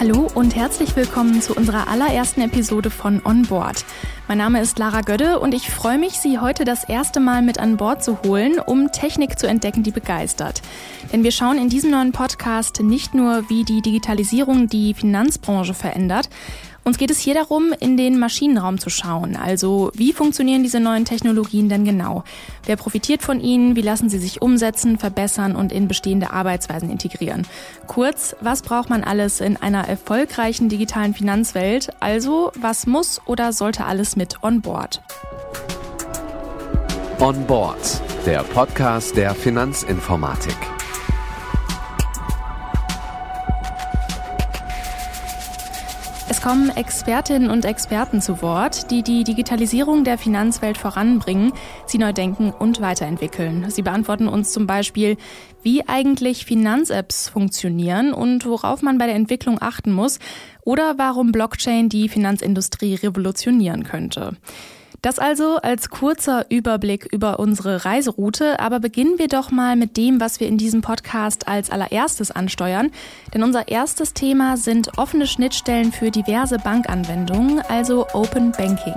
Hallo und herzlich willkommen zu unserer allerersten Episode von On Board. Mein Name ist Lara Gödde und ich freue mich, Sie heute das erste Mal mit an Bord zu holen, um Technik zu entdecken, die begeistert. Denn wir schauen in diesem neuen Podcast nicht nur, wie die Digitalisierung die Finanzbranche verändert, uns geht es hier darum, in den Maschinenraum zu schauen. Also, wie funktionieren diese neuen Technologien denn genau? Wer profitiert von ihnen? Wie lassen sie sich umsetzen, verbessern und in bestehende Arbeitsweisen integrieren? Kurz, was braucht man alles in einer erfolgreichen digitalen Finanzwelt? Also, was muss oder sollte alles mit on board? On Board, der Podcast der Finanzinformatik. Kommen Expertinnen und Experten zu Wort, die die Digitalisierung der Finanzwelt voranbringen, sie neu denken und weiterentwickeln. Sie beantworten uns zum Beispiel, wie eigentlich Finanzapps funktionieren und worauf man bei der Entwicklung achten muss oder warum Blockchain die Finanzindustrie revolutionieren könnte. Das also als kurzer Überblick über unsere Reiseroute, aber beginnen wir doch mal mit dem, was wir in diesem Podcast als allererstes ansteuern. Denn unser erstes Thema sind offene Schnittstellen für diverse Bankanwendungen, also Open Banking.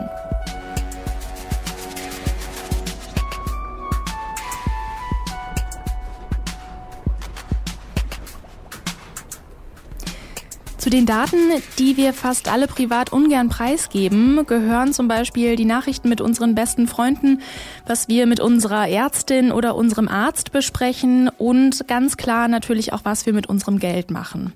Zu den Daten, die wir fast alle privat ungern preisgeben, gehören zum Beispiel die Nachrichten mit unseren besten Freunden, was wir mit unserer Ärztin oder unserem Arzt besprechen und ganz klar natürlich auch, was wir mit unserem Geld machen.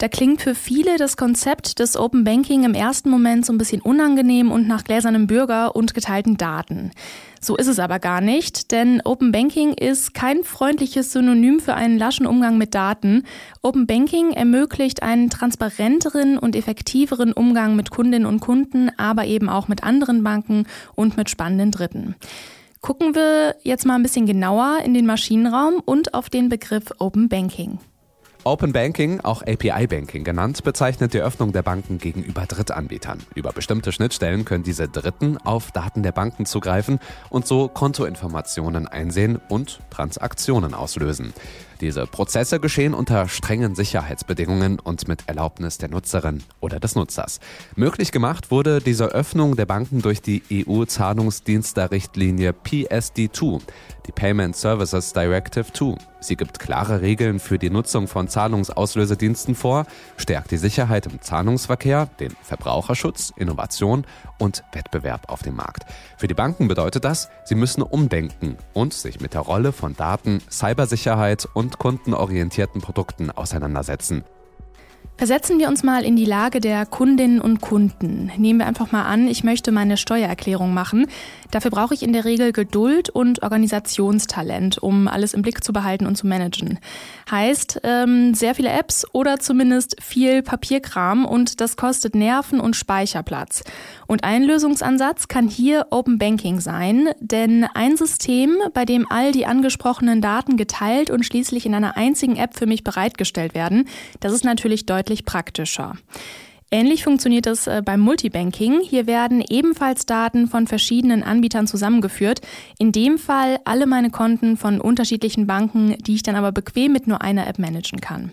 Da klingt für viele das Konzept des Open Banking im ersten Moment so ein bisschen unangenehm und nach gläsernem Bürger und geteilten Daten. So ist es aber gar nicht, denn Open Banking ist kein freundliches Synonym für einen laschen Umgang mit Daten. Open Banking ermöglicht einen transparenteren und effektiveren Umgang mit Kundinnen und Kunden, aber eben auch mit anderen Banken und mit spannenden Dritten. Gucken wir jetzt mal ein bisschen genauer in den Maschinenraum und auf den Begriff Open Banking. Open Banking, auch API Banking genannt, bezeichnet die Öffnung der Banken gegenüber Drittanbietern. Über bestimmte Schnittstellen können diese Dritten auf Daten der Banken zugreifen und so Kontoinformationen einsehen und Transaktionen auslösen. Diese Prozesse geschehen unter strengen Sicherheitsbedingungen und mit Erlaubnis der Nutzerin oder des Nutzers. Möglich gemacht wurde diese Öffnung der Banken durch die EU-Zahlungsdiensterrichtlinie PSD2, die Payment Services Directive 2. Sie gibt klare Regeln für die Nutzung von Zahlungsauslösediensten vor, stärkt die Sicherheit im Zahlungsverkehr, den Verbraucherschutz, Innovation und Wettbewerb auf dem Markt. Für die Banken bedeutet das, sie müssen umdenken und sich mit der Rolle von Daten, Cybersicherheit und und kundenorientierten Produkten auseinandersetzen. Versetzen wir uns mal in die Lage der Kundinnen und Kunden. Nehmen wir einfach mal an, ich möchte meine Steuererklärung machen. Dafür brauche ich in der Regel Geduld und Organisationstalent, um alles im Blick zu behalten und zu managen. Heißt, ähm, sehr viele Apps oder zumindest viel Papierkram und das kostet Nerven und Speicherplatz. Und ein Lösungsansatz kann hier Open Banking sein, denn ein System, bei dem all die angesprochenen Daten geteilt und schließlich in einer einzigen App für mich bereitgestellt werden, das ist natürlich deutlich deutlich praktischer. Ähnlich funktioniert es äh, beim Multibanking. Hier werden ebenfalls Daten von verschiedenen Anbietern zusammengeführt. In dem Fall alle meine Konten von unterschiedlichen Banken, die ich dann aber bequem mit nur einer App managen kann.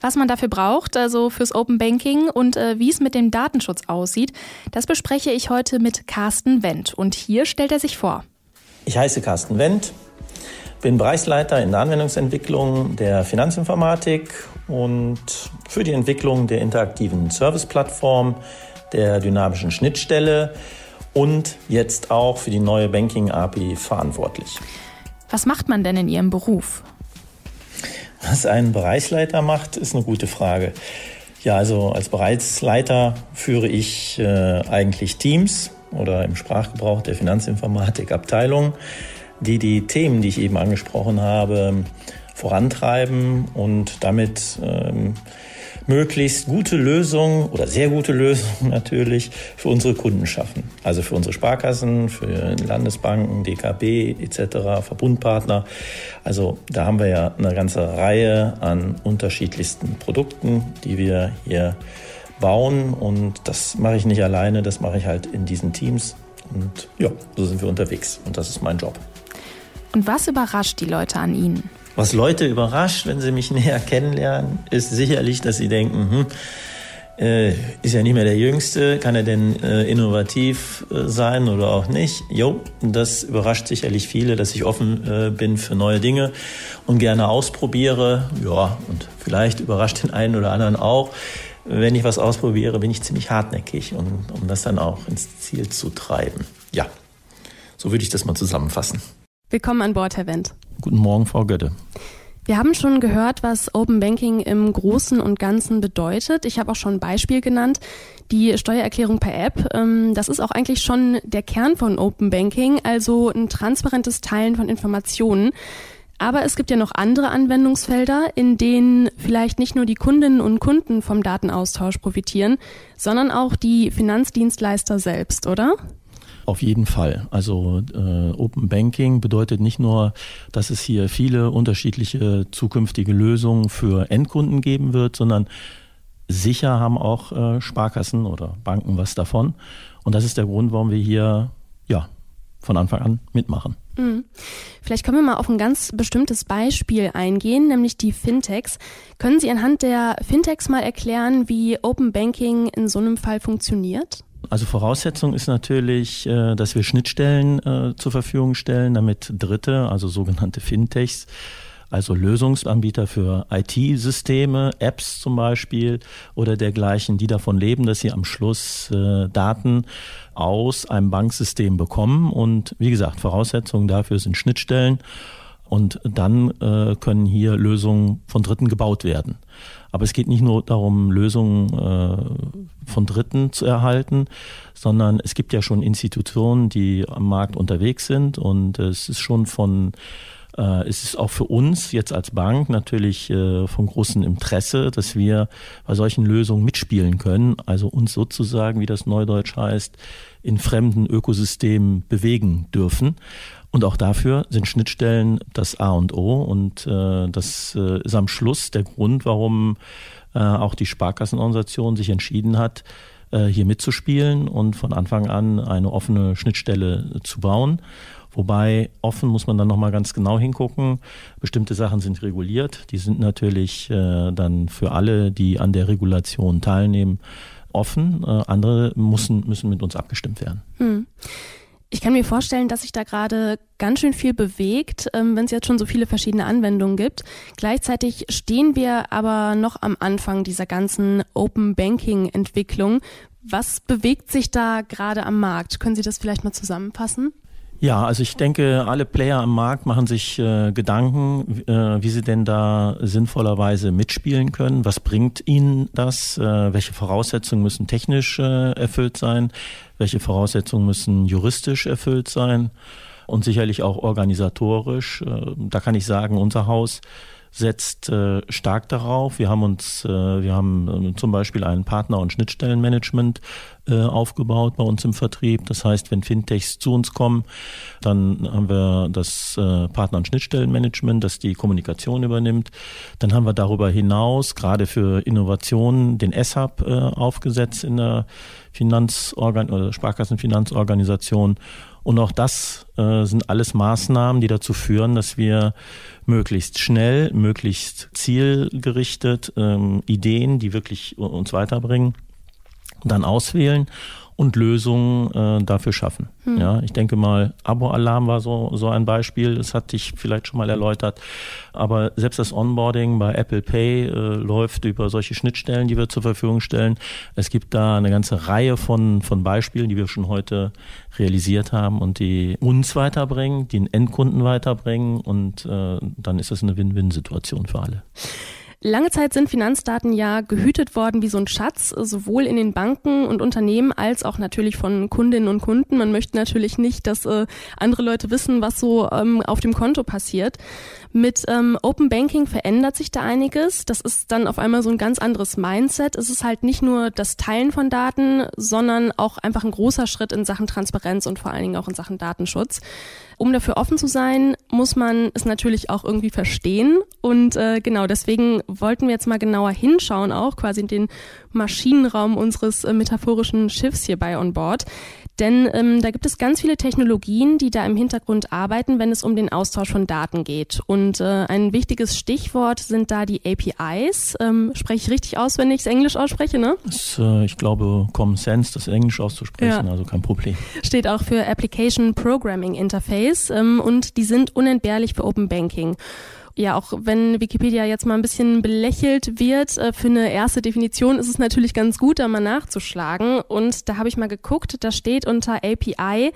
Was man dafür braucht, also fürs Open Banking und äh, wie es mit dem Datenschutz aussieht, das bespreche ich heute mit Carsten Wendt. Und hier stellt er sich vor. Ich heiße Carsten Wendt, bin Bereichsleiter in der Anwendungsentwicklung der Finanzinformatik und für die Entwicklung der interaktiven Serviceplattform, der dynamischen Schnittstelle und jetzt auch für die neue Banking API verantwortlich. Was macht man denn in Ihrem Beruf? Was ein Bereichsleiter macht, ist eine gute Frage. Ja, also als Bereichsleiter führe ich äh, eigentlich Teams oder im Sprachgebrauch der Finanzinformatik Abteilungen, die die Themen, die ich eben angesprochen habe, vorantreiben und damit ähm, möglichst gute Lösungen oder sehr gute Lösungen natürlich für unsere Kunden schaffen. Also für unsere Sparkassen, für Landesbanken, DKB etc., Verbundpartner. Also da haben wir ja eine ganze Reihe an unterschiedlichsten Produkten, die wir hier bauen und das mache ich nicht alleine, das mache ich halt in diesen Teams und ja, so sind wir unterwegs und das ist mein Job. Und was überrascht die Leute an Ihnen? Was Leute überrascht, wenn sie mich näher kennenlernen, ist sicherlich, dass sie denken, hm, äh, ist ja nicht mehr der Jüngste, kann er denn äh, innovativ äh, sein oder auch nicht? Jo, das überrascht sicherlich viele, dass ich offen äh, bin für neue Dinge und gerne ausprobiere. Ja, und vielleicht überrascht den einen oder anderen auch. Wenn ich was ausprobiere, bin ich ziemlich hartnäckig, um, um das dann auch ins Ziel zu treiben. Ja, so würde ich das mal zusammenfassen. Willkommen an Bord, Herr Wendt. Guten Morgen, Frau Götte. Wir haben schon gehört, was Open Banking im Großen und Ganzen bedeutet. Ich habe auch schon ein Beispiel genannt, die Steuererklärung per App. Ähm, das ist auch eigentlich schon der Kern von Open Banking, also ein transparentes Teilen von Informationen. Aber es gibt ja noch andere Anwendungsfelder, in denen vielleicht nicht nur die Kundinnen und Kunden vom Datenaustausch profitieren, sondern auch die Finanzdienstleister selbst, oder? Auf jeden Fall. Also äh, Open Banking bedeutet nicht nur, dass es hier viele unterschiedliche zukünftige Lösungen für Endkunden geben wird, sondern sicher haben auch äh, Sparkassen oder Banken was davon. Und das ist der Grund, warum wir hier ja von Anfang an mitmachen. Mhm. Vielleicht können wir mal auf ein ganz bestimmtes Beispiel eingehen, nämlich die Fintechs. Können Sie anhand der Fintechs mal erklären, wie Open Banking in so einem Fall funktioniert? Also Voraussetzung ist natürlich, äh, dass wir Schnittstellen äh, zur Verfügung stellen, damit Dritte, also sogenannte Fintechs, also Lösungsanbieter für IT-Systeme, Apps zum Beispiel oder dergleichen, die davon leben, dass sie am Schluss äh, Daten aus einem Banksystem bekommen. Und wie gesagt, Voraussetzungen dafür sind Schnittstellen. Und dann äh, können hier Lösungen von Dritten gebaut werden. Aber es geht nicht nur darum, Lösungen äh, von Dritten zu erhalten, sondern es gibt ja schon Institutionen, die am Markt unterwegs sind und es ist schon von äh, es ist auch für uns jetzt als Bank natürlich äh, von großem Interesse, dass wir bei solchen Lösungen mitspielen können, also uns sozusagen, wie das Neudeutsch heißt, in fremden Ökosystemen bewegen dürfen. Und auch dafür sind Schnittstellen das A und O. Und äh, das äh, ist am Schluss der Grund, warum äh, auch die Sparkassenorganisation sich entschieden hat, äh, hier mitzuspielen und von Anfang an eine offene Schnittstelle zu bauen. Wobei offen muss man dann nochmal ganz genau hingucken. Bestimmte Sachen sind reguliert. Die sind natürlich äh, dann für alle, die an der Regulation teilnehmen, offen. Äh, andere müssen, müssen mit uns abgestimmt werden. Hm. Ich kann mir vorstellen, dass sich da gerade ganz schön viel bewegt, ähm, wenn es jetzt schon so viele verschiedene Anwendungen gibt. Gleichzeitig stehen wir aber noch am Anfang dieser ganzen Open Banking Entwicklung. Was bewegt sich da gerade am Markt? Können Sie das vielleicht mal zusammenfassen? Ja, also ich denke, alle Player am Markt machen sich äh, Gedanken, äh, wie sie denn da sinnvollerweise mitspielen können. Was bringt ihnen das? Äh, welche Voraussetzungen müssen technisch äh, erfüllt sein? Welche Voraussetzungen müssen juristisch erfüllt sein? Und sicherlich auch organisatorisch. Äh, da kann ich sagen, unser Haus setzt äh, stark darauf. Wir haben uns, äh, wir haben äh, zum Beispiel ein Partner- und Schnittstellenmanagement äh, aufgebaut bei uns im Vertrieb. Das heißt, wenn Fintechs zu uns kommen, dann haben wir das äh, Partner- und Schnittstellenmanagement, das die Kommunikation übernimmt. Dann haben wir darüber hinaus gerade für Innovationen den SHub äh, aufgesetzt in der Finanzorgan oder Sparkassenfinanzorganisation und auch das äh, sind alles Maßnahmen, die dazu führen, dass wir möglichst schnell, möglichst zielgerichtet ähm, Ideen, die wirklich uns weiterbringen, dann auswählen und Lösungen äh, dafür schaffen. Hm. Ja, ich denke mal, Abo-Alarm war so, so ein Beispiel, das hatte ich vielleicht schon mal erläutert. Aber selbst das Onboarding bei Apple Pay äh, läuft über solche Schnittstellen, die wir zur Verfügung stellen. Es gibt da eine ganze Reihe von, von Beispielen, die wir schon heute realisiert haben und die uns weiterbringen, die den Endkunden weiterbringen und äh, dann ist das eine Win-Win-Situation für alle. Lange Zeit sind Finanzdaten ja gehütet worden wie so ein Schatz, sowohl in den Banken und Unternehmen als auch natürlich von Kundinnen und Kunden. Man möchte natürlich nicht, dass äh, andere Leute wissen, was so ähm, auf dem Konto passiert. Mit ähm, Open Banking verändert sich da einiges. Das ist dann auf einmal so ein ganz anderes Mindset. Es ist halt nicht nur das Teilen von Daten, sondern auch einfach ein großer Schritt in Sachen Transparenz und vor allen Dingen auch in Sachen Datenschutz. Um dafür offen zu sein, muss man es natürlich auch irgendwie verstehen. Und äh, genau deswegen wollten wir jetzt mal genauer hinschauen, auch quasi in den Maschinenraum unseres äh, metaphorischen Schiffs hier bei On Board. Denn ähm, da gibt es ganz viele Technologien, die da im Hintergrund arbeiten, wenn es um den Austausch von Daten geht. Und äh, ein wichtiges Stichwort sind da die APIs. Ähm, spreche ich richtig aus, wenn ich es Englisch ausspreche, ne? Das, äh, ich glaube, Common Sense, das Englisch auszusprechen, ja. also kein Problem. Steht auch für Application Programming Interface ähm, und die sind unentbehrlich für Open Banking ja, auch wenn Wikipedia jetzt mal ein bisschen belächelt wird, äh, für eine erste Definition ist es natürlich ganz gut, da mal nachzuschlagen. Und da habe ich mal geguckt, da steht unter API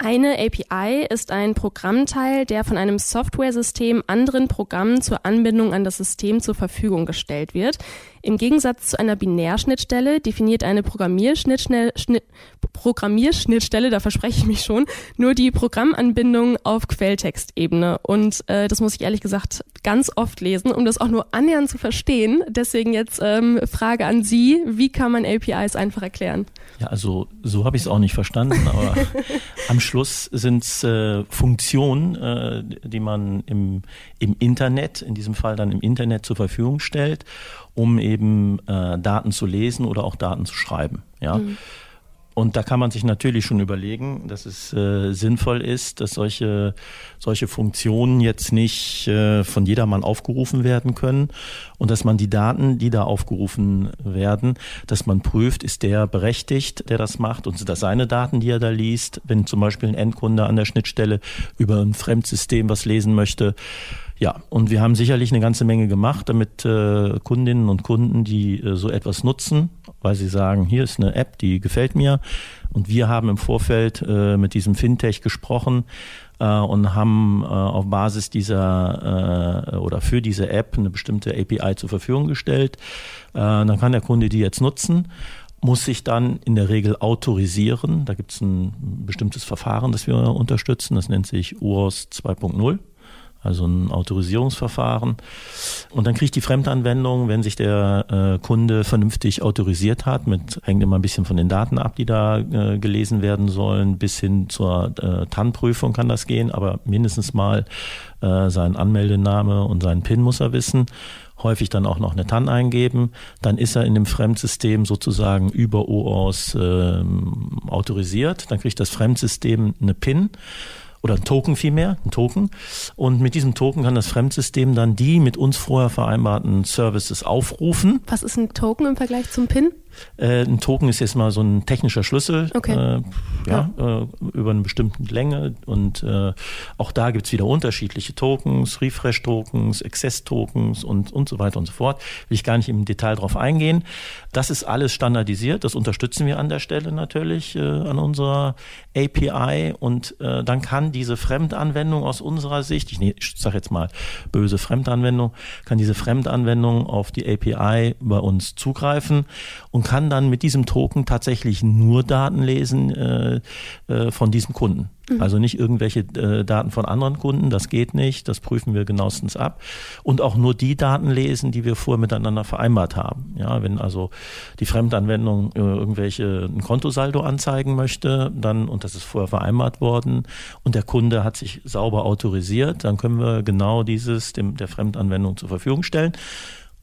eine API ist ein Programmteil, der von einem Softwaresystem anderen Programmen zur Anbindung an das System zur Verfügung gestellt wird. Im Gegensatz zu einer Binärschnittstelle definiert eine Programmierschnittstelle, Schnitt, Programmierschnittstelle, da verspreche ich mich schon, nur die Programmanbindung auf Quelltextebene. Und äh, das muss ich ehrlich gesagt ganz oft lesen, um das auch nur annähernd zu verstehen. Deswegen jetzt ähm, Frage an Sie, wie kann man APIs einfach erklären? Ja, also so habe ich es auch nicht verstanden, aber am Schluss sind es äh, Funktionen, äh, die man im, im Internet, in diesem Fall dann im Internet zur Verfügung stellt, um eben äh, Daten zu lesen oder auch Daten zu schreiben. Ja. Mhm. Und da kann man sich natürlich schon überlegen, dass es äh, sinnvoll ist, dass solche, solche Funktionen jetzt nicht äh, von jedermann aufgerufen werden können und dass man die Daten, die da aufgerufen werden, dass man prüft, ist der berechtigt, der das macht und sind das seine Daten, die er da liest, wenn zum Beispiel ein Endkunde an der Schnittstelle über ein Fremdsystem was lesen möchte ja, und wir haben sicherlich eine ganze Menge gemacht, damit äh, Kundinnen und Kunden, die äh, so etwas nutzen, weil sie sagen, hier ist eine App, die gefällt mir. Und wir haben im Vorfeld äh, mit diesem Fintech gesprochen äh, und haben äh, auf Basis dieser äh, oder für diese App eine bestimmte API zur Verfügung gestellt. Dann kann der Kunde die jetzt nutzen muss sich dann in der Regel autorisieren. Da gibt es ein bestimmtes Verfahren, das wir unterstützen. Das nennt sich UOS 2.0 also ein Autorisierungsverfahren. Und dann kriegt die Fremdanwendung, wenn sich der äh, Kunde vernünftig autorisiert hat, mit hängt immer ein bisschen von den Daten ab, die da äh, gelesen werden sollen, bis hin zur äh, TAN-Prüfung kann das gehen, aber mindestens mal äh, seinen Anmeldename und seinen PIN muss er wissen häufig dann auch noch eine TAN eingeben, dann ist er in dem Fremdsystem sozusagen über OAuth äh, autorisiert, dann kriegt das Fremdsystem eine PIN oder ein Token vielmehr, ein Token. Und mit diesem Token kann das Fremdsystem dann die mit uns vorher vereinbarten Services aufrufen. Was ist ein Token im Vergleich zum PIN? Äh, ein Token ist jetzt mal so ein technischer Schlüssel okay. äh, ja, ja. Äh, über eine bestimmte Länge. Und äh, auch da gibt's wieder unterschiedliche Tokens, Refresh-Tokens, Access-Tokens und, und so weiter und so fort. Will ich gar nicht im Detail drauf eingehen. Das ist alles standardisiert. Das unterstützen wir an der Stelle natürlich äh, an unserer API. Und äh, dann kann diese Fremdanwendung aus unserer Sicht, ich, ich sage jetzt mal böse Fremdanwendung, kann diese Fremdanwendung auf die API bei uns zugreifen und kann dann mit diesem Token tatsächlich nur Daten lesen äh, äh, von diesem Kunden. Mhm. Also nicht irgendwelche äh, Daten von anderen Kunden, das geht nicht, das prüfen wir genauestens ab. Und auch nur die Daten lesen, die wir vorher miteinander vereinbart haben. Ja, wenn also die Fremdanwendung äh, irgendwelche ein Kontosaldo anzeigen möchte, dann, und das ist vorher vereinbart worden, und der Kunde hat sich sauber autorisiert, dann können wir genau dieses dem, der Fremdanwendung zur Verfügung stellen.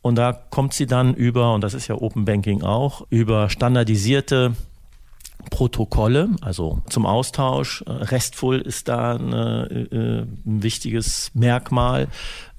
Und da kommt sie dann über, und das ist ja Open Banking auch, über standardisierte Protokolle, also zum Austausch. Äh, RESTful ist da eine, äh, ein wichtiges Merkmal.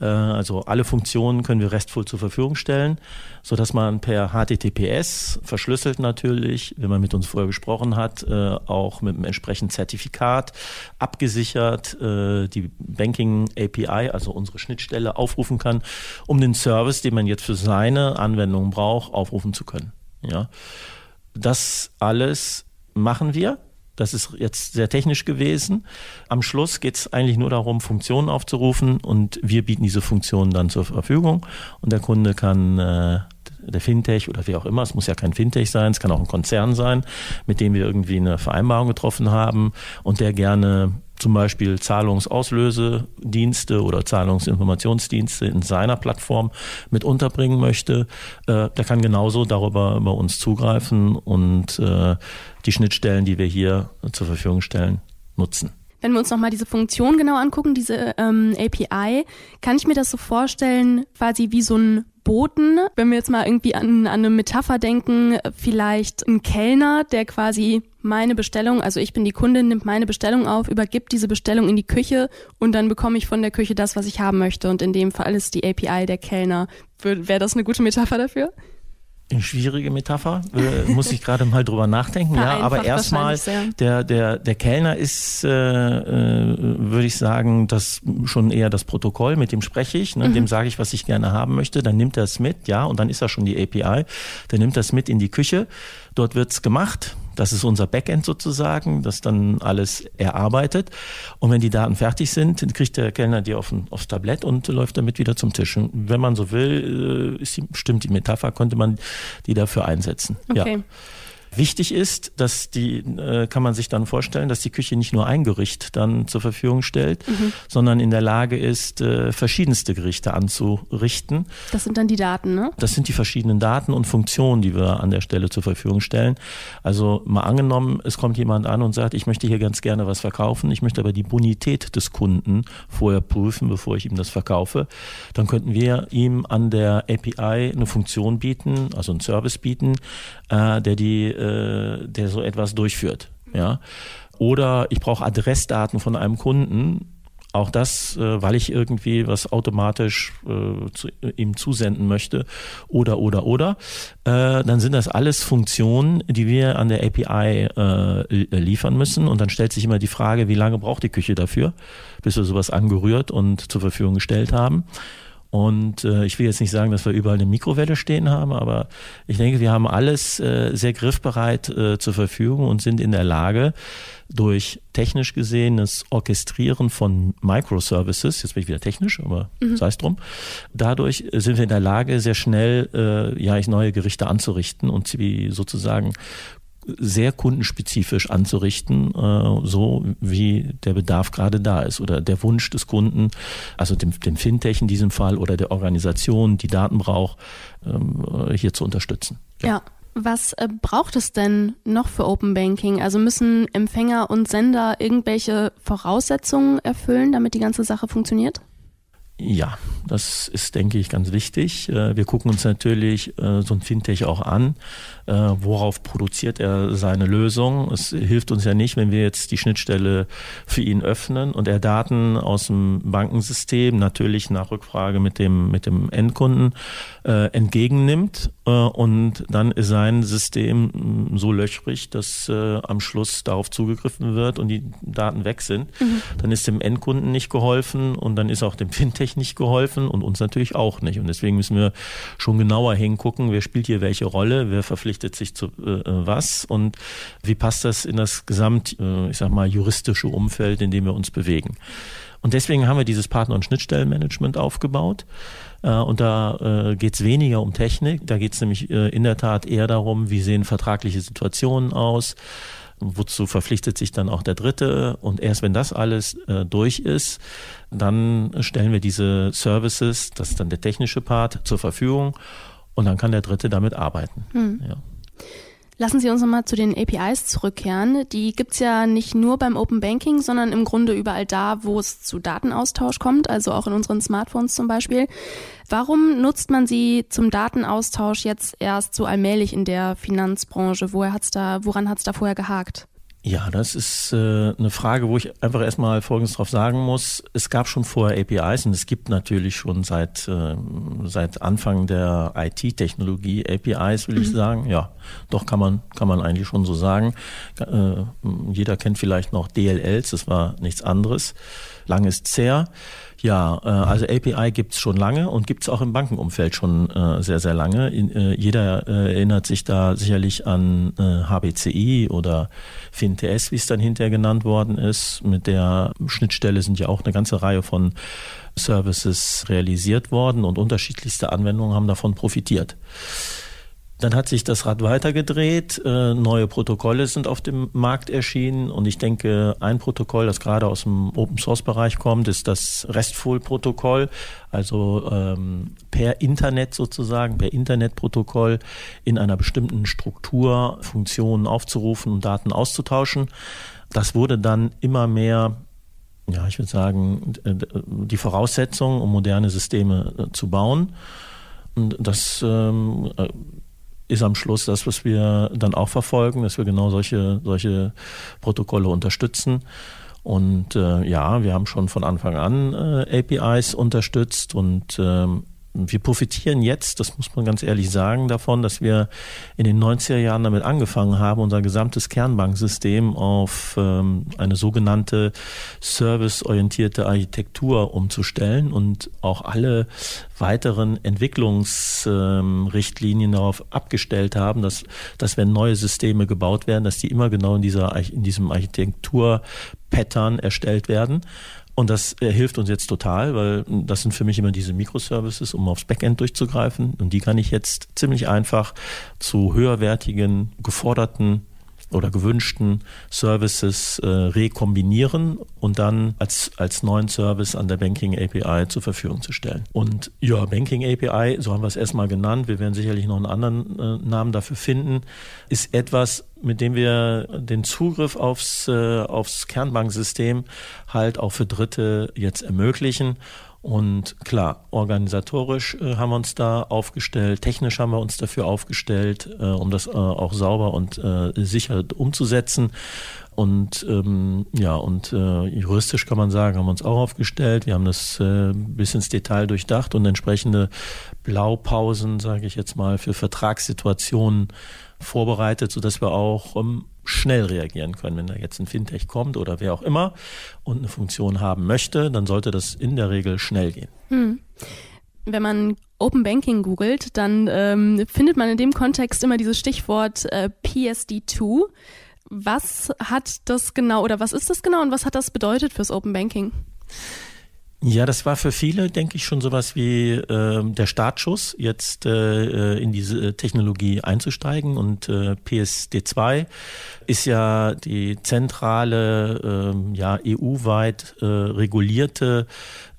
Äh, also alle Funktionen können wir RESTful zur Verfügung stellen, so dass man per HTTPS verschlüsselt natürlich, wenn man mit uns vorher gesprochen hat, auch mit einem entsprechenden Zertifikat abgesichert die Banking API, also unsere Schnittstelle, aufrufen kann, um den Service, den man jetzt für seine Anwendung braucht, aufrufen zu können. Ja. Das alles machen wir. Das ist jetzt sehr technisch gewesen. Am Schluss geht es eigentlich nur darum, Funktionen aufzurufen und wir bieten diese Funktionen dann zur Verfügung und der Kunde kann äh, der Fintech oder wie auch immer, es muss ja kein Fintech sein, es kann auch ein Konzern sein, mit dem wir irgendwie eine Vereinbarung getroffen haben und der gerne zum Beispiel Zahlungsauslösedienste oder Zahlungsinformationsdienste in seiner Plattform mit unterbringen möchte, äh, der kann genauso darüber bei uns zugreifen und äh, die Schnittstellen, die wir hier zur Verfügung stellen, nutzen. Wenn wir uns nochmal diese Funktion genau angucken, diese ähm, API, kann ich mir das so vorstellen, quasi wie so ein Boten. Wenn wir jetzt mal irgendwie an, an eine Metapher denken, vielleicht ein Kellner, der quasi meine Bestellung, also ich bin die Kundin, nimmt meine Bestellung auf, übergibt diese Bestellung in die Küche und dann bekomme ich von der Küche das, was ich haben möchte. Und in dem Fall ist die API der Kellner. Wäre das eine gute Metapher dafür? Eine schwierige Metapher, äh, muss ich gerade mal drüber nachdenken. ja, aber erstmal, der, der, der Kellner ist, äh, äh, würde ich sagen, das schon eher das Protokoll, mit dem spreche ich, ne, mhm. dem sage ich, was ich gerne haben möchte, dann nimmt er es mit, ja, und dann ist er schon die API, dann nimmt er es mit in die Küche, dort wird's gemacht, das ist unser Backend sozusagen, das dann alles erarbeitet. Und wenn die Daten fertig sind, kriegt der Kellner die auf ein, aufs Tablett und läuft damit wieder zum Tisch. Und wenn man so will, äh, die, stimmt die Metapher, könnte man die dafür einsetzen. Okay. Ja. Wichtig ist, dass die, äh, kann man sich dann vorstellen, dass die Küche nicht nur ein Gericht dann zur Verfügung stellt, mhm. sondern in der Lage ist, äh, verschiedenste Gerichte anzurichten. Das sind dann die Daten, ne? Das sind die verschiedenen Daten und Funktionen, die wir an der Stelle zur Verfügung stellen. Also mal angenommen, es kommt jemand an und sagt, ich möchte hier ganz gerne was verkaufen, ich möchte aber die Bonität des Kunden vorher prüfen, bevor ich ihm das verkaufe. Dann könnten wir ihm an der API eine Funktion bieten, also einen Service bieten, äh, der die äh, äh, der so etwas durchführt. Ja? Oder ich brauche Adressdaten von einem Kunden. Auch das, äh, weil ich irgendwie was automatisch äh, zu, ihm zusenden möchte. Oder, oder, oder. Äh, dann sind das alles Funktionen, die wir an der API äh, liefern müssen. Und dann stellt sich immer die Frage, wie lange braucht die Küche dafür, bis wir sowas angerührt und zur Verfügung gestellt haben. Und äh, ich will jetzt nicht sagen, dass wir überall eine Mikrowelle stehen haben, aber ich denke, wir haben alles äh, sehr griffbereit äh, zur Verfügung und sind in der Lage, durch technisch gesehenes Orchestrieren von Microservices, jetzt bin ich wieder technisch, aber mhm. sei es drum, dadurch sind wir in der Lage, sehr schnell äh, ja, neue Gerichte anzurichten und sie sozusagen sehr kundenspezifisch anzurichten, äh, so wie der Bedarf gerade da ist oder der Wunsch des Kunden, also dem, dem Fintech in diesem Fall oder der Organisation, die Daten braucht, ähm, hier zu unterstützen. ja. ja. Was äh, braucht es denn noch für Open Banking? Also müssen Empfänger und Sender irgendwelche Voraussetzungen erfüllen, damit die ganze Sache funktioniert? Ja, das ist, denke ich, ganz wichtig. Äh, wir gucken uns natürlich äh, so ein Fintech auch an. Äh, worauf produziert er seine Lösung? Es hilft uns ja nicht, wenn wir jetzt die Schnittstelle für ihn öffnen und er Daten aus dem Bankensystem natürlich nach Rückfrage mit dem, mit dem Endkunden entgegennimmt und dann ist sein System mm, so löchrig, dass am Schluss darauf zugegriffen wird und die Daten weg sind. Mhm. Dann ist dem Endkunden nicht geholfen und dann ist auch dem Fintech Fintech nicht geholfen und uns natürlich auch nicht. Und deswegen müssen wir schon genauer hingucken, wer spielt hier welche Rolle, wer verpflichtet sich zu äh, was und wie passt das in das gesamt, äh, ich sag mal, juristische Umfeld, in dem wir uns bewegen. Und deswegen haben wir dieses Partner- und Schnittstellenmanagement aufgebaut. Äh, und da äh, geht es weniger um Technik, da geht es nämlich äh, in der Tat eher darum, wie sehen vertragliche Situationen aus, wozu verpflichtet sich dann auch der Dritte. Und erst wenn das alles äh, durch ist, dann stellen wir diese Services, das ist dann der technische Part, zur Verfügung und dann kann der Dritte damit arbeiten. Hm. Ja. Lassen Sie uns nochmal zu den APIs zurückkehren. Die gibt's ja nicht nur beim Open Banking, sondern im Grunde überall da, wo es zu Datenaustausch kommt, also auch in unseren Smartphones zum Beispiel. Warum nutzt man sie zum Datenaustausch jetzt erst so allmählich in der Finanzbranche? Woher hat's da, woran hat's da vorher gehakt? Ja, das ist äh, eine Frage, wo ich einfach erstmal Folgendes drauf sagen muss. Es gab schon vorher APIs und es gibt natürlich schon seit, äh, seit Anfang der IT-Technologie APIs, will mhm. ich sagen. Ja, doch kann man, kann man eigentlich schon so sagen. Äh, jeder kennt vielleicht noch DLLs, das war nichts anderes. Lang ist sehr. Ja, äh, also API gibt's schon lange und gibt's auch im Bankenumfeld schon äh, sehr, sehr lange. Äh, jeder äh, erinnert sich da sicherlich an äh, HBCI oder FinTS, wie es dann hinterher genannt worden ist. Mit der Schnittstelle sind ja auch eine ganze Reihe von Services realisiert worden und unterschiedlichste Anwendungen haben davon profitiert. Dann hat sich das Rad weitergedreht, äh, neue Protokolle sind auf dem Markt erschienen und ich denke, ein Protokoll, das gerade aus dem Open Source Bereich kommt, ist das RESTful Protokoll, also ähm, per Internet sozusagen, per Internetprotokoll in einer bestimmten Struktur Funktionen aufzurufen und Daten auszutauschen. Das wurde dann immer mehr ja, ich würde sagen, die Voraussetzung, um moderne Systeme äh, zu bauen. Und das ähm, ist am Schluss das, was wir dann auch verfolgen, dass wir genau solche, solche Protokolle unterstützen. Und äh, ja, wir haben schon von Anfang an äh, APIs unterstützt und ähm, wir profitieren jetzt, das muss man ganz ehrlich sagen, davon, dass wir in den 90er Jahren damit angefangen haben, unser gesamtes Kernbanksystem auf ähm, eine sogenannte serviceorientierte Architektur umzustellen und auch alle weiteren Entwicklungsrichtlinien ähm, darauf abgestellt haben, dass, dass wenn neue Systeme gebaut werden, dass die immer genau in dieser in diesem Architektur-Pattern erstellt werden. Und das äh, hilft uns jetzt total, weil das sind für mich immer diese Microservices, um aufs Backend durchzugreifen. Und die kann ich jetzt ziemlich einfach zu höherwertigen, geforderten oder gewünschten Services äh, rekombinieren und dann als, als neuen Service an der Banking API zur Verfügung zu stellen. Und ja, Banking API, so haben wir es erstmal genannt, wir werden sicherlich noch einen anderen äh, Namen dafür finden, ist etwas, mit dem wir den Zugriff aufs, äh, aufs Kernbanksystem halt auch für Dritte jetzt ermöglichen und klar, organisatorisch äh, haben wir uns da aufgestellt, technisch haben wir uns dafür aufgestellt, äh, um das äh, auch sauber und äh, sicher umzusetzen. Und ähm, ja, und äh, juristisch kann man sagen, haben wir uns auch aufgestellt. Wir haben das äh, bis ins Detail durchdacht und entsprechende Blaupausen, sage ich jetzt mal, für Vertragssituationen vorbereitet, sodass wir auch ähm, schnell reagieren können. Wenn da jetzt ein Fintech kommt oder wer auch immer und eine Funktion haben möchte, dann sollte das in der Regel schnell gehen. Hm. Wenn man Open Banking googelt, dann ähm, findet man in dem Kontext immer dieses Stichwort äh, PSD2. Was hat das genau oder was ist das genau und was hat das bedeutet fürs Open Banking? Ja, das war für viele, denke ich, schon sowas wie äh, der Startschuss, jetzt äh, in diese Technologie einzusteigen. Und äh, PSD2 ist ja die zentrale, äh, ja EU-weit äh, regulierte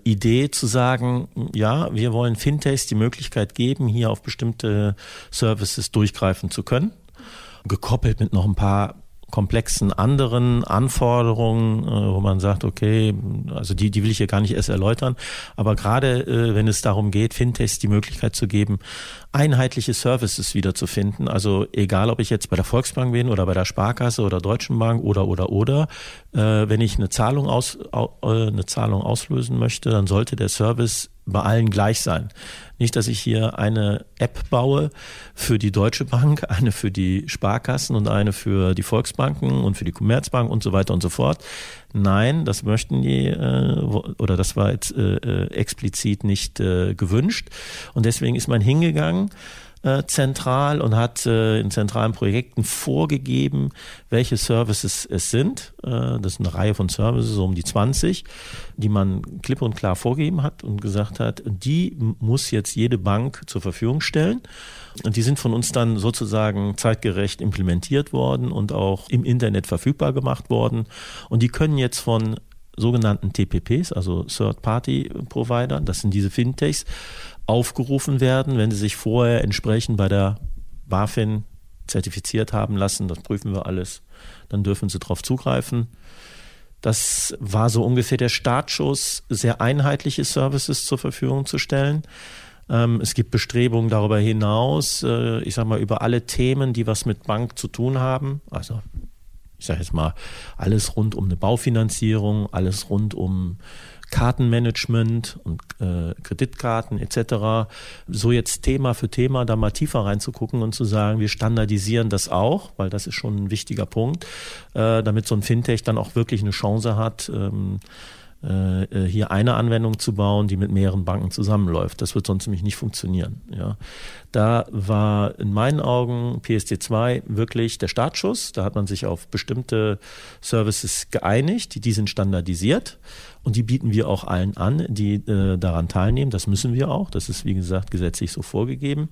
Idee zu sagen, ja, wir wollen Fintechs die Möglichkeit geben, hier auf bestimmte Services durchgreifen zu können gekoppelt mit noch ein paar komplexen anderen Anforderungen, äh, wo man sagt, okay, also die, die will ich hier gar nicht erst erläutern, aber gerade äh, wenn es darum geht, Fintechs die Möglichkeit zu geben, einheitliche Services wiederzufinden, also egal, ob ich jetzt bei der Volksbank bin oder bei der Sparkasse oder Deutschen Bank oder oder oder, äh, wenn ich eine Zahlung aus eine Zahlung auslösen möchte, dann sollte der Service bei allen gleich sein. Nicht, dass ich hier eine App baue für die Deutsche Bank, eine für die Sparkassen und eine für die Volksbanken und für die Commerzbank und so weiter und so fort. Nein, das möchten die äh, oder das war jetzt äh, äh explizit nicht gewünscht. Und deswegen ist man hingegangen äh, zentral und hat äh, in zentralen Projekten vorgegeben, welche Services es sind. Äh, das ist eine Reihe von Services, so um die 20, die man klipp und klar vorgegeben hat und gesagt hat, die muss jetzt jede Bank zur Verfügung stellen. Und die sind von uns dann sozusagen zeitgerecht implementiert worden und auch im Internet verfügbar gemacht worden. Und die können jetzt von sogenannten TPPs, also Third-Party-Providern, das sind diese Fintechs, aufgerufen werden, wenn sie sich vorher entsprechend bei der BaFin zertifiziert haben lassen. Das prüfen wir alles. Dann dürfen sie darauf zugreifen. Das war so ungefähr der Startschuss, sehr einheitliche Services zur Verfügung zu stellen. Ähm, es gibt Bestrebungen darüber hinaus, äh, ich sage mal, über alle Themen, die was mit Bank zu tun haben. Also ich sage jetzt mal, alles rund um eine Baufinanzierung, alles rund um Kartenmanagement und äh, Kreditkarten etc. So jetzt Thema für Thema da mal tiefer reinzugucken und zu sagen, wir standardisieren das auch, weil das ist schon ein wichtiger Punkt, äh, damit so ein Fintech dann auch wirklich eine Chance hat, ähm, äh, äh, hier eine Anwendung zu bauen, die mit mehreren Banken zusammenläuft. Das wird sonst nämlich nicht funktionieren. Ja. Da war in meinen Augen PSD2 wirklich der Startschuss. Da hat man sich auf bestimmte Services geeinigt, die sind standardisiert und die bieten wir auch allen an, die äh, daran teilnehmen. Das müssen wir auch. Das ist, wie gesagt, gesetzlich so vorgegeben.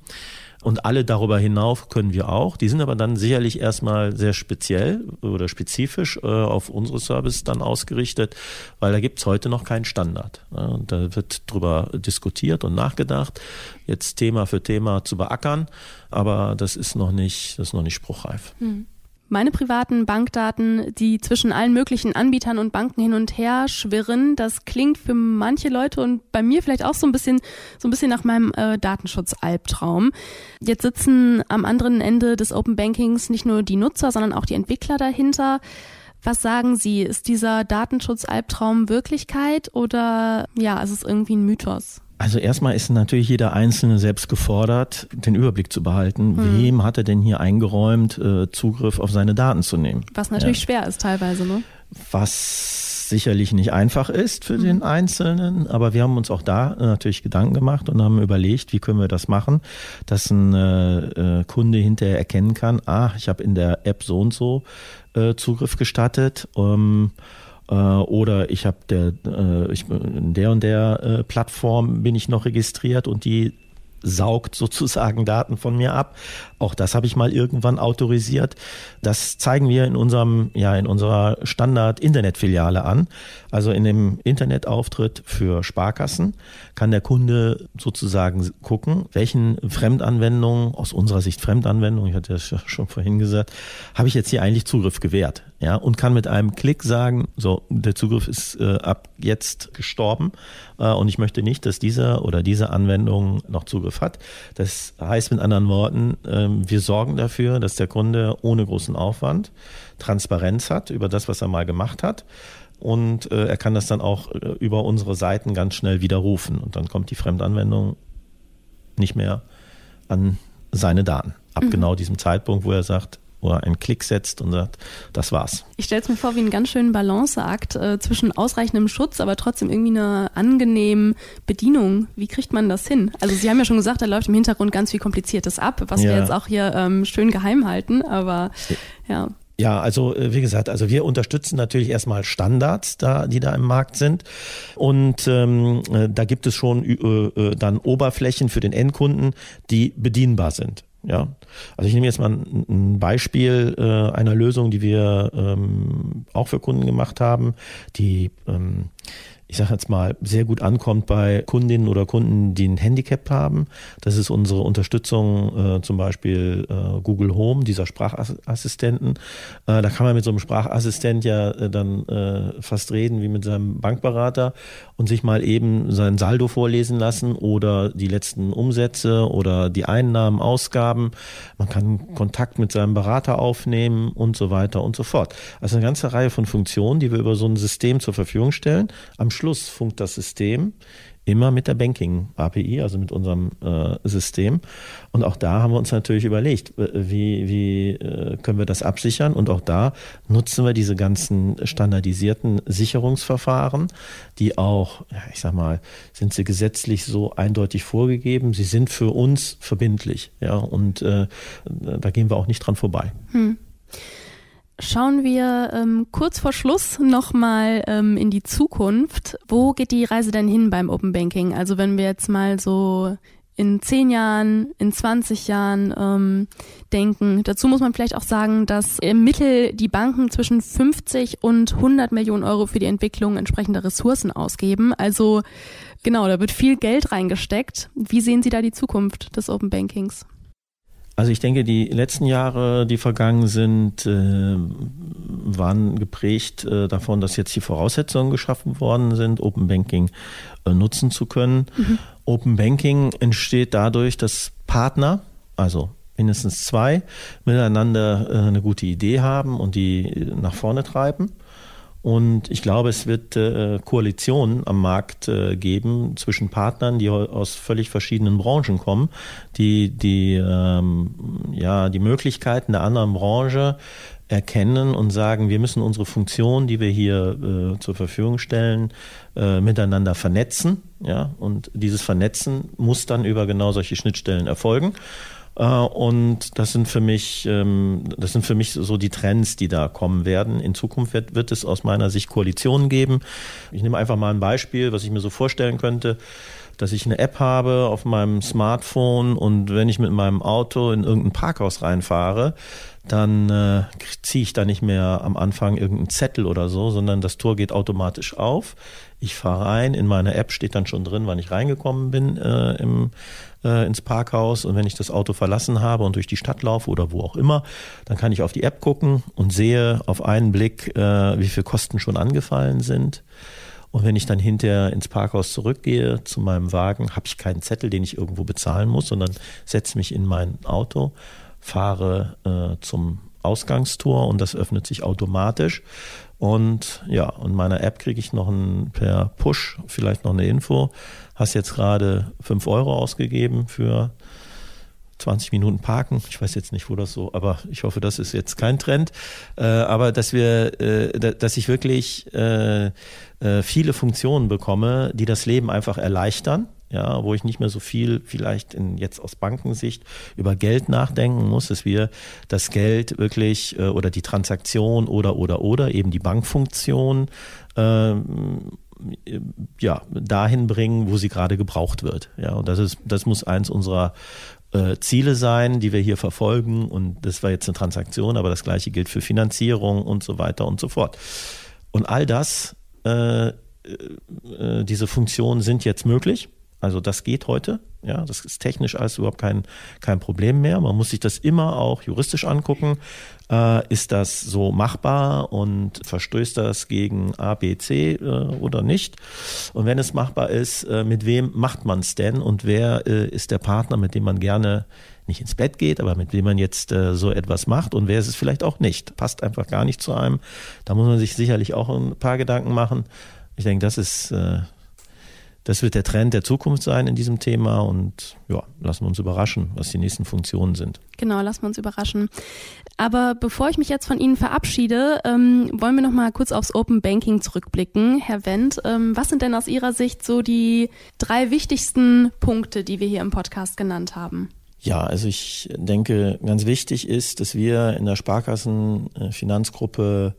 Und alle darüber hinaus können wir auch. Die sind aber dann sicherlich erstmal sehr speziell oder spezifisch äh, auf unsere Service dann ausgerichtet, weil da gibt es heute noch keinen Standard. Ja, und da wird drüber diskutiert und nachgedacht, jetzt Thema für Thema zu beackern, aber das ist noch nicht, das ist noch nicht spruchreif. Hm. Meine privaten Bankdaten, die zwischen allen möglichen Anbietern und Banken hin und her schwirren, das klingt für manche Leute und bei mir vielleicht auch so ein bisschen, so ein bisschen nach meinem äh, Datenschutz-Albtraum. Jetzt sitzen am anderen Ende des Open Bankings nicht nur die Nutzer, sondern auch die Entwickler dahinter. Was sagen Sie? Ist dieser Datenschutz-Albtraum Wirklichkeit oder ja, ist es irgendwie ein Mythos? Also erstmal ist natürlich jeder Einzelne selbst gefordert, den Überblick zu behalten. Hm. Wem hat er denn hier eingeräumt, äh, Zugriff auf seine Daten zu nehmen? Was natürlich ja. schwer ist teilweise, ne? Was sicherlich nicht einfach ist für hm. den Einzelnen, aber wir haben uns auch da natürlich Gedanken gemacht und haben überlegt, wie können wir das machen, dass ein äh, äh Kunde hinterher erkennen kann, ah, ich habe in der App so und so äh, Zugriff gestattet. Ähm, äh, oder ich habe der, äh, ich, in der und der äh, Plattform bin ich noch registriert und die saugt sozusagen Daten von mir ab. Auch das habe ich mal irgendwann autorisiert. Das zeigen wir in unserem, ja, in unserer Standard-Internetfiliale an. Also in dem Internetauftritt für Sparkassen kann der Kunde sozusagen gucken, welchen Fremdanwendungen, aus unserer Sicht Fremdanwendungen, ich hatte ja schon vorhin gesagt, habe ich jetzt hier eigentlich Zugriff gewährt ja, und kann mit einem Klick sagen, so, der Zugriff ist äh, ab jetzt gestorben äh, und ich möchte nicht, dass diese oder diese Anwendung noch Zugriff hat. Das heißt mit anderen Worten, äh, wir sorgen dafür, dass der Kunde ohne großen Aufwand Transparenz hat über das, was er mal gemacht hat und äh, er kann das dann auch äh, über unsere Seiten ganz schnell widerrufen und dann kommt die Fremdanwendung nicht mehr an seine Daten. Ab mhm. genau diesem Zeitpunkt, wo er sagt, wo er einen Klick setzt und sagt, das war's. Ich stelle es mir vor wie einen ganz schönen Balanceakt äh, zwischen ausreichendem Schutz, aber trotzdem irgendwie einer angenehmen Bedienung. Wie kriegt man das hin? Also Sie haben ja schon gesagt, da läuft im Hintergrund ganz viel Kompliziertes ab, was ja. wir jetzt auch hier ähm, schön geheim halten, aber ja. Ja, also äh, wie gesagt, also wir unterstützen natürlich erstmal Standards, da, die da im Markt sind. Und ähm, äh, da gibt es schon äh, äh, dann Oberflächen für den Endkunden, die bedienbar sind. Ja, also ich nehme jetzt mal ein Beispiel äh, einer Lösung, die wir ähm, auch für Kunden gemacht haben, die ähm, ich sage jetzt mal, sehr gut ankommt bei Kundinnen oder Kunden, die ein Handicap haben. Das ist unsere Unterstützung, äh, zum Beispiel äh, Google Home, dieser Sprachassistenten. Äh, da kann man mit so einem Sprachassistent ja äh, dann äh, fast reden wie mit seinem Bankberater und sich mal eben sein Saldo vorlesen lassen oder die letzten Umsätze oder die Einnahmen, Ausgaben. Man kann Kontakt mit seinem Berater aufnehmen und so weiter und so fort. Also eine ganze Reihe von Funktionen, die wir über so ein System zur Verfügung stellen. Am Schluss funkt das System immer mit der Banking-API, also mit unserem äh, System. Und auch da haben wir uns natürlich überlegt, wie, wie äh, können wir das absichern? Und auch da nutzen wir diese ganzen standardisierten Sicherungsverfahren, die auch, ich sag mal, sind sie gesetzlich so eindeutig vorgegeben. Sie sind für uns verbindlich, ja, und äh, da gehen wir auch nicht dran vorbei. Hm. Schauen wir ähm, kurz vor Schluss nochmal ähm, in die Zukunft. Wo geht die Reise denn hin beim Open Banking? Also wenn wir jetzt mal so in zehn Jahren, in 20 Jahren ähm, denken. Dazu muss man vielleicht auch sagen, dass im Mittel die Banken zwischen 50 und 100 Millionen Euro für die Entwicklung entsprechender Ressourcen ausgeben. Also genau, da wird viel Geld reingesteckt. Wie sehen Sie da die Zukunft des Open Bankings? Also ich denke, die letzten Jahre, die vergangen sind, äh, waren geprägt äh, davon, dass jetzt die Voraussetzungen geschaffen worden sind, Open Banking äh, nutzen zu können. Mhm. Open Banking entsteht dadurch, dass Partner, also mindestens zwei, miteinander eine gute Idee haben und die nach vorne treiben. Und ich glaube, es wird äh, Koalitionen am Markt äh, geben zwischen Partnern, die aus völlig verschiedenen Branchen kommen, die die ähm, ja die Möglichkeiten der anderen Branche erkennen und sagen, wir müssen unsere Funktion, die wir hier äh, zur Verfügung stellen, äh, miteinander vernetzen. Ja, und dieses Vernetzen muss dann über genau solche Schnittstellen erfolgen. Äh, und das sind für mich, ähm, das sind für mich so die Trends, die da kommen werden. In Zukunft wird, wird es aus meiner Sicht Koalitionen geben. Ich nehme einfach mal ein Beispiel, was ich mir so vorstellen könnte. Dass ich eine App habe auf meinem Smartphone und wenn ich mit meinem Auto in irgendein Parkhaus reinfahre, dann äh, ziehe ich da nicht mehr am Anfang irgendeinen Zettel oder so, sondern das Tor geht automatisch auf. Ich fahre rein, in meiner App steht dann schon drin, wann ich reingekommen bin äh, im, äh, ins Parkhaus und wenn ich das Auto verlassen habe und durch die Stadt laufe oder wo auch immer, dann kann ich auf die App gucken und sehe auf einen Blick, äh, wie viel Kosten schon angefallen sind. Und wenn ich dann hinterher ins Parkhaus zurückgehe zu meinem Wagen, habe ich keinen Zettel, den ich irgendwo bezahlen muss, sondern setze mich in mein Auto fahre äh, zum Ausgangstor und das öffnet sich automatisch. Und ja, und meiner App kriege ich noch ein, per Push vielleicht noch eine Info. Hast jetzt gerade 5 Euro ausgegeben für 20 Minuten parken. Ich weiß jetzt nicht, wo das so, aber ich hoffe, das ist jetzt kein Trend. Äh, aber dass wir, äh, dass ich wirklich äh, äh, viele Funktionen bekomme, die das Leben einfach erleichtern ja, wo ich nicht mehr so viel vielleicht in, jetzt aus Bankensicht über Geld nachdenken muss, dass wir das Geld wirklich äh, oder die Transaktion oder oder oder eben die Bankfunktion äh, ja dahin bringen, wo sie gerade gebraucht wird. Ja, und das ist das muss eins unserer äh, Ziele sein, die wir hier verfolgen. Und das war jetzt eine Transaktion, aber das gleiche gilt für Finanzierung und so weiter und so fort. Und all das äh, äh diese Funktionen sind jetzt möglich. Also das geht heute. Ja, das ist technisch alles überhaupt kein, kein Problem mehr. Man muss sich das immer auch juristisch angucken. Äh, ist das so machbar und verstößt das gegen A, B, C äh, oder nicht? Und wenn es machbar ist, äh, mit wem macht man es denn und wer äh, ist der Partner, mit dem man gerne nicht ins Bett geht, aber mit dem man jetzt äh, so etwas macht und wer ist es vielleicht auch nicht? Passt einfach gar nicht zu einem. Da muss man sich sicherlich auch ein paar Gedanken machen. Ich denke, das ist äh, das wird der Trend der Zukunft sein in diesem Thema und ja, lassen wir uns überraschen, was die nächsten Funktionen sind. Genau, lassen wir uns überraschen. Aber bevor ich mich jetzt von Ihnen verabschiede, ähm, wollen wir noch mal kurz aufs Open Banking zurückblicken. Herr Wendt, ähm, was sind denn aus Ihrer Sicht so die drei wichtigsten Punkte, die wir hier im Podcast genannt haben? Ja, also ich denke, ganz wichtig ist, dass wir in der Sparkassenfinanzgruppe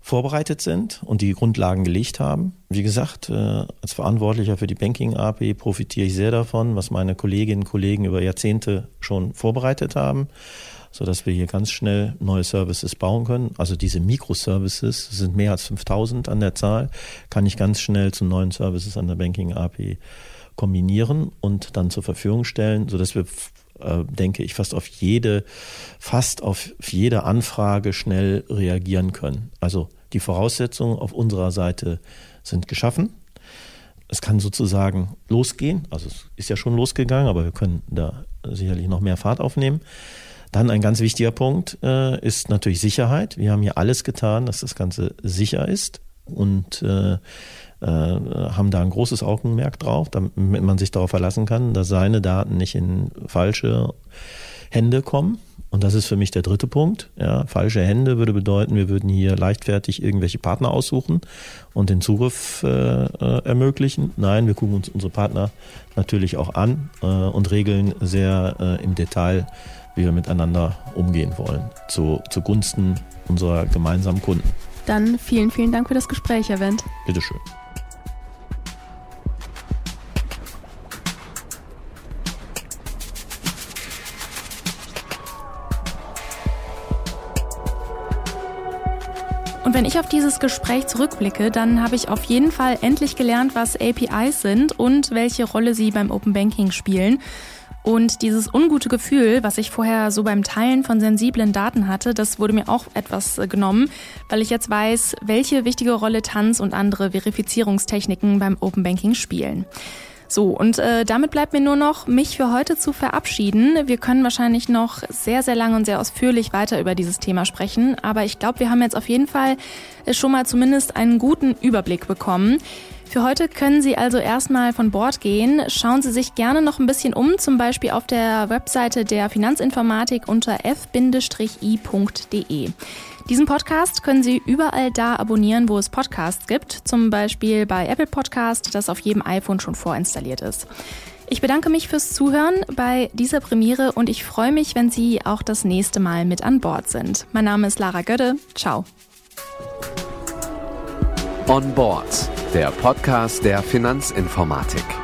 vorbereitet sind und die Grundlagen gelegt haben. Wie gesagt, äh, als Verantwortlicher für die Banking AP profitiere ich sehr davon, was meine Kolleginnen und Kollegen über Jahrzehnte schon vorbereitet haben, so dass wir hier ganz schnell neue Services bauen können. Also diese Microservices sind mehr als 5000 an der Zahl, kann ich ganz schnell zu neuen Services an der Banking AP kombinieren und dann zur Verfügung stellen, so dass wir äh, denke ich, fast auf jede, fast auf jede Anfrage schnell reagieren können. Also die Voraussetzungen auf unserer Seite sind geschaffen. Es kann sozusagen losgehen. Also es ist ja schon losgegangen, aber wir können da sicherlich noch mehr Fahrt aufnehmen. Dann ein ganz wichtiger Punkt äh, ist natürlich Sicherheit. Wir haben hier alles getan, dass das Ganze sicher ist. Und äh, äh, haben da ein großes Augenmerk drauf, damit man sich darauf verlassen kann, dass seine Daten nicht in falsche Hände kommen. Und das ist für mich der dritte Punkt. Ja, falsche Hände würde bedeuten, wir würden hier leichtfertig irgendwelche Partner aussuchen und den Zugriff äh, äh ermöglichen. Nein, wir gucken uns unsere Partner natürlich auch an äh, und regeln sehr äh, im Detail, wie wir miteinander umgehen wollen, zu, zugunsten unserer gemeinsamen Kunden. Dann vielen, vielen Dank für das Gespräch, Herr Wendt. Bitteschön. Und wenn ich auf dieses Gespräch zurückblicke, dann habe ich auf jeden Fall endlich gelernt, was APIs sind und welche Rolle sie beim Open Banking spielen. Und dieses ungute Gefühl, was ich vorher so beim Teilen von sensiblen Daten hatte, das wurde mir auch etwas äh, genommen, weil ich jetzt weiß, welche wichtige Rolle Tanz und andere Verifizierungstechniken beim Open Banking spielen. So, und äh, damit bleibt mir nur noch, mich für heute zu verabschieden. Wir können wahrscheinlich noch sehr, sehr lang und sehr ausführlich weiter über dieses Thema sprechen, aber ich glaube, wir haben jetzt auf jeden Fall äh, schon mal zumindest einen guten Überblick bekommen. Für heute können Sie also erstmal von Bord gehen. Schauen Sie sich gerne noch ein bisschen um, zum Beispiel auf der Webseite der Finanzinformatik unter f-i.de. Diesen Podcast können Sie überall da abonnieren, wo es Podcasts gibt, zum Beispiel bei Apple Podcast, das auf jedem iPhone schon vorinstalliert ist. Ich bedanke mich fürs Zuhören bei dieser Premiere und ich freue mich, wenn Sie auch das nächste Mal mit an Bord sind. Mein Name ist Lara Götte. Ciao. On Board, der Podcast der Finanzinformatik.